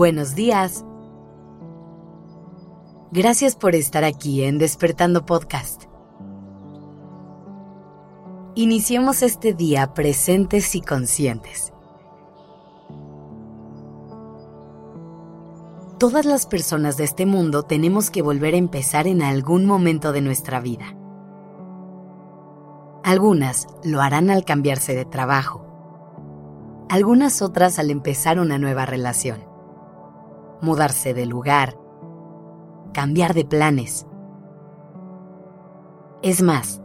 Buenos días. Gracias por estar aquí en Despertando Podcast. Iniciemos este día presentes y conscientes. Todas las personas de este mundo tenemos que volver a empezar en algún momento de nuestra vida. Algunas lo harán al cambiarse de trabajo, algunas otras al empezar una nueva relación, mudarse de lugar, cambiar de planes. Es más,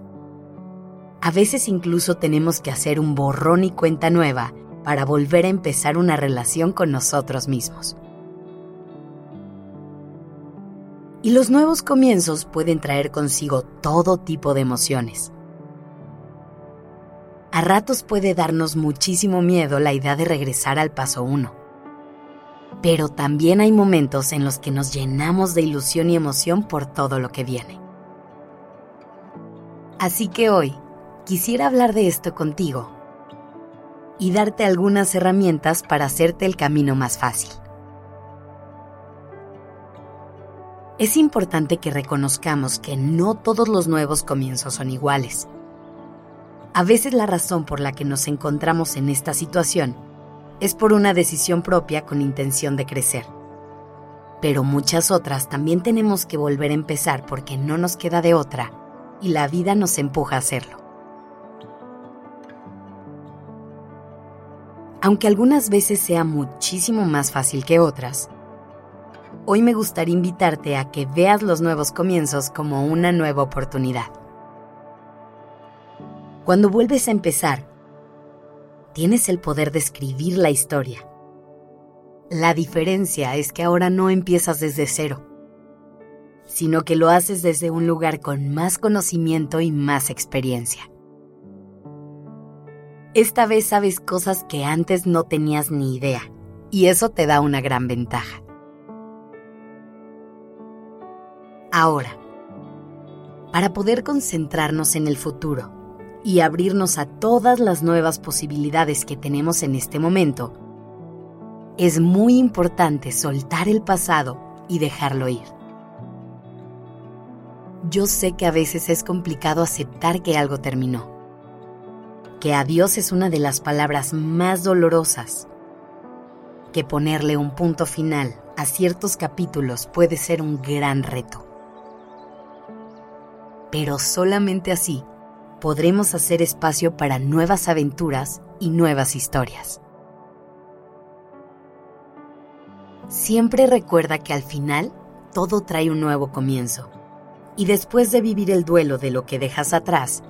a veces incluso tenemos que hacer un borrón y cuenta nueva para volver a empezar una relación con nosotros mismos. Y los nuevos comienzos pueden traer consigo todo tipo de emociones. A ratos puede darnos muchísimo miedo la idea de regresar al paso uno. Pero también hay momentos en los que nos llenamos de ilusión y emoción por todo lo que viene. Así que hoy quisiera hablar de esto contigo y darte algunas herramientas para hacerte el camino más fácil. Es importante que reconozcamos que no todos los nuevos comienzos son iguales. A veces la razón por la que nos encontramos en esta situación es por una decisión propia con intención de crecer. Pero muchas otras también tenemos que volver a empezar porque no nos queda de otra y la vida nos empuja a hacerlo. Aunque algunas veces sea muchísimo más fácil que otras, hoy me gustaría invitarte a que veas los nuevos comienzos como una nueva oportunidad. Cuando vuelves a empezar, tienes el poder de escribir la historia. La diferencia es que ahora no empiezas desde cero, sino que lo haces desde un lugar con más conocimiento y más experiencia. Esta vez sabes cosas que antes no tenías ni idea, y eso te da una gran ventaja. Ahora, para poder concentrarnos en el futuro y abrirnos a todas las nuevas posibilidades que tenemos en este momento, es muy importante soltar el pasado y dejarlo ir. Yo sé que a veces es complicado aceptar que algo terminó que adiós es una de las palabras más dolorosas, que ponerle un punto final a ciertos capítulos puede ser un gran reto. Pero solamente así podremos hacer espacio para nuevas aventuras y nuevas historias. Siempre recuerda que al final todo trae un nuevo comienzo. Y después de vivir el duelo de lo que dejas atrás,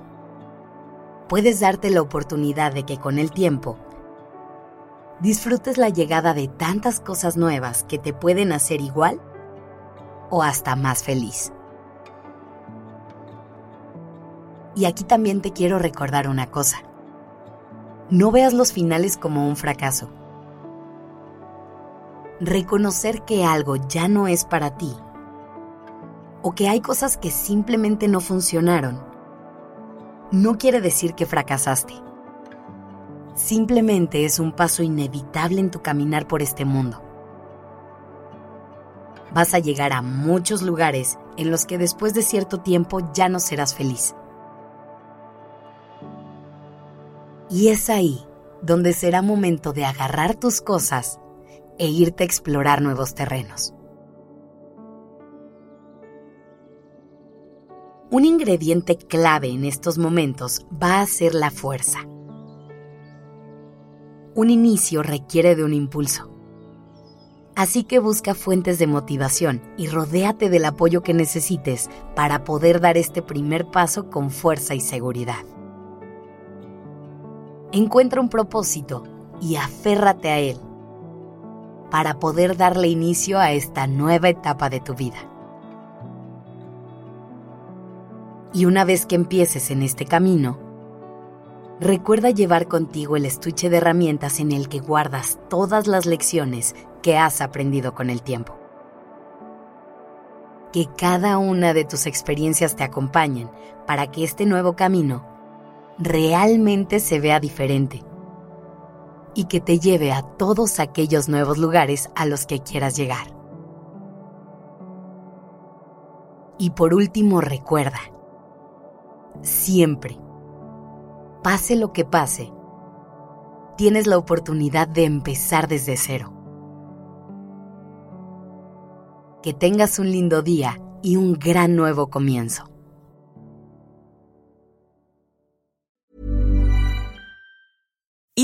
puedes darte la oportunidad de que con el tiempo disfrutes la llegada de tantas cosas nuevas que te pueden hacer igual o hasta más feliz. Y aquí también te quiero recordar una cosa. No veas los finales como un fracaso. Reconocer que algo ya no es para ti o que hay cosas que simplemente no funcionaron no quiere decir que fracasaste. Simplemente es un paso inevitable en tu caminar por este mundo. Vas a llegar a muchos lugares en los que después de cierto tiempo ya no serás feliz. Y es ahí donde será momento de agarrar tus cosas e irte a explorar nuevos terrenos. Un ingrediente clave en estos momentos va a ser la fuerza. Un inicio requiere de un impulso. Así que busca fuentes de motivación y rodéate del apoyo que necesites para poder dar este primer paso con fuerza y seguridad. Encuentra un propósito y aférrate a él para poder darle inicio a esta nueva etapa de tu vida. Y una vez que empieces en este camino, recuerda llevar contigo el estuche de herramientas en el que guardas todas las lecciones que has aprendido con el tiempo. Que cada una de tus experiencias te acompañen para que este nuevo camino realmente se vea diferente y que te lleve a todos aquellos nuevos lugares a los que quieras llegar. Y por último, recuerda, siempre, pase lo que pase, tienes la oportunidad de empezar desde cero. Que tengas un lindo día y un gran nuevo comienzo.